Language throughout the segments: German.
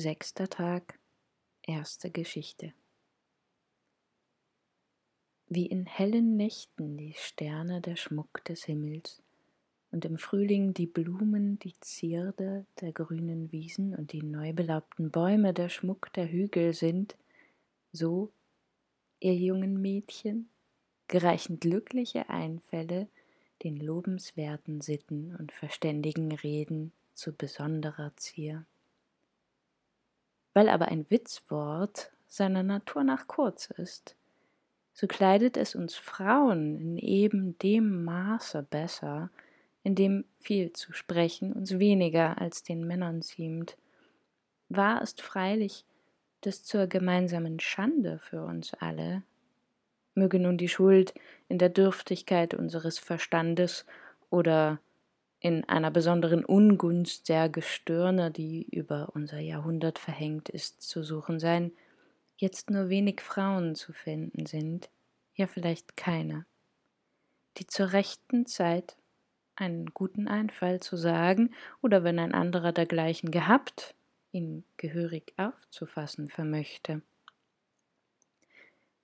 Sechster Tag, erste Geschichte. Wie in hellen Nächten die Sterne der Schmuck des Himmels und im Frühling die Blumen die Zierde der grünen Wiesen und die neu belaubten Bäume der Schmuck der Hügel sind, so, ihr jungen Mädchen, gereichen glückliche Einfälle den lobenswerten Sitten und verständigen Reden zu besonderer Zier. Weil aber ein Witzwort seiner Natur nach kurz ist, so kleidet es uns Frauen in eben dem Maße besser, in dem viel zu sprechen uns weniger als den Männern ziemt. Wahr ist freilich, dass zur gemeinsamen Schande für uns alle, möge nun die Schuld in der Dürftigkeit unseres Verstandes oder in einer besonderen Ungunst der Gestirne, die über unser Jahrhundert verhängt ist, zu suchen sein, jetzt nur wenig Frauen zu finden sind, ja vielleicht keine, die zur rechten Zeit einen guten Einfall zu sagen oder wenn ein anderer dergleichen gehabt, ihn gehörig aufzufassen vermöchte.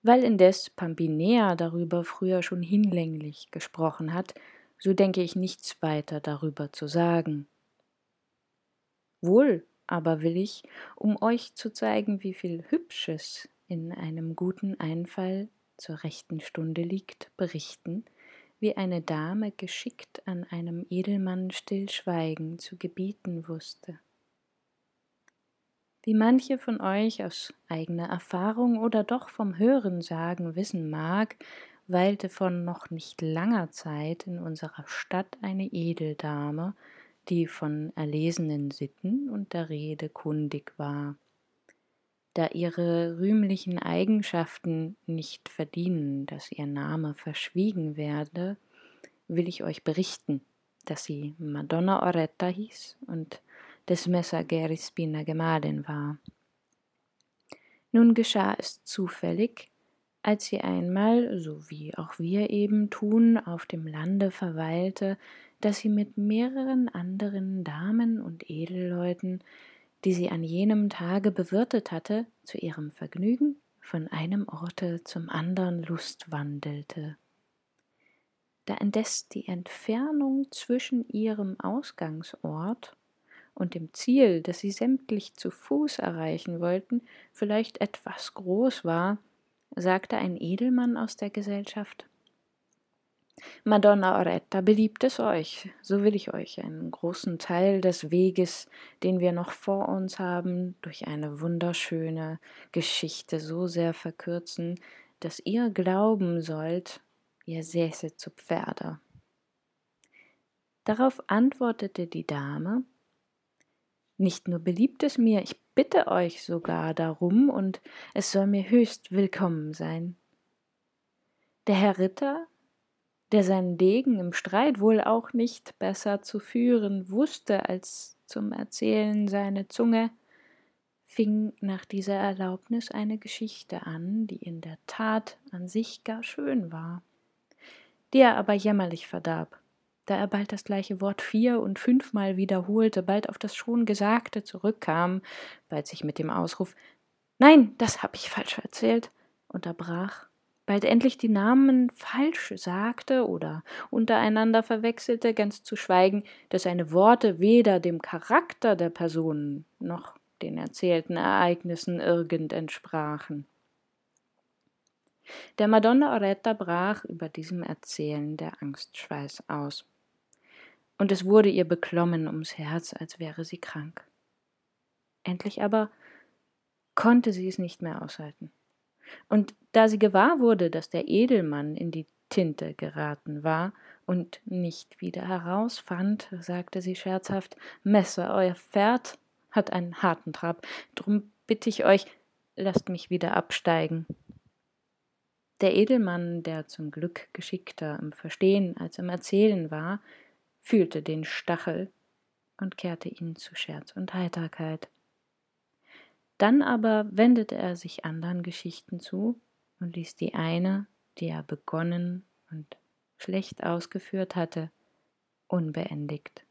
Weil indes Pampinea darüber früher schon hinlänglich gesprochen hat, so denke ich nichts weiter darüber zu sagen. Wohl aber will ich, um euch zu zeigen, wie viel Hübsches in einem guten Einfall zur rechten Stunde liegt, berichten, wie eine Dame geschickt an einem Edelmann Stillschweigen zu gebieten wusste. Wie manche von euch aus eigener Erfahrung oder doch vom Hörensagen wissen mag, weilte von noch nicht langer Zeit in unserer Stadt eine Edeldame, die von erlesenen Sitten und der Rede kundig war. Da ihre rühmlichen Eigenschaften nicht verdienen, dass ihr Name verschwiegen werde, will ich euch berichten, dass sie Madonna Oretta hieß und des Messaggeri Spina Gemahlin war. Nun geschah es zufällig, als sie einmal, so wie auch wir eben tun, auf dem Lande verweilte, dass sie mit mehreren anderen Damen und Edelleuten, die sie an jenem Tage bewirtet hatte, zu ihrem Vergnügen von einem Orte zum andern lustwandelte. Da indes die Entfernung zwischen ihrem Ausgangsort und dem Ziel, das sie sämtlich zu Fuß erreichen wollten, vielleicht etwas groß war, sagte ein Edelmann aus der Gesellschaft. Madonna Oretta, beliebt es euch, so will ich euch einen großen Teil des Weges, den wir noch vor uns haben, durch eine wunderschöne Geschichte so sehr verkürzen, dass ihr glauben sollt, ihr säße zu Pferde. Darauf antwortete die Dame, nicht nur beliebt es mir, ich bitte euch sogar darum, und es soll mir höchst willkommen sein. Der Herr Ritter, der seinen Degen im Streit wohl auch nicht besser zu führen wusste als zum Erzählen seine Zunge, fing nach dieser Erlaubnis eine Geschichte an, die in der Tat an sich gar schön war, die er aber jämmerlich verdarb da er bald das gleiche Wort vier und fünfmal wiederholte, bald auf das schon Gesagte zurückkam, bald sich mit dem Ausruf Nein, das hab ich falsch erzählt, unterbrach, bald endlich die Namen falsch sagte oder untereinander verwechselte, ganz zu schweigen, dass seine Worte weder dem Charakter der Personen noch den erzählten Ereignissen irgend entsprachen. Der Madonna Oretta brach über diesem Erzählen der Angstschweiß aus und es wurde ihr beklommen ums Herz, als wäre sie krank. Endlich aber konnte sie es nicht mehr aushalten. Und da sie gewahr wurde, dass der Edelmann in die Tinte geraten war und nicht wieder herausfand, sagte sie scherzhaft Messer, euer Pferd hat einen harten Trab, drum bitte ich euch, lasst mich wieder absteigen. Der Edelmann, der zum Glück geschickter im Verstehen als im Erzählen war, fühlte den Stachel und kehrte ihn zu Scherz und Heiterkeit. Dann aber wendete er sich andern Geschichten zu und ließ die eine, die er begonnen und schlecht ausgeführt hatte, unbeendigt.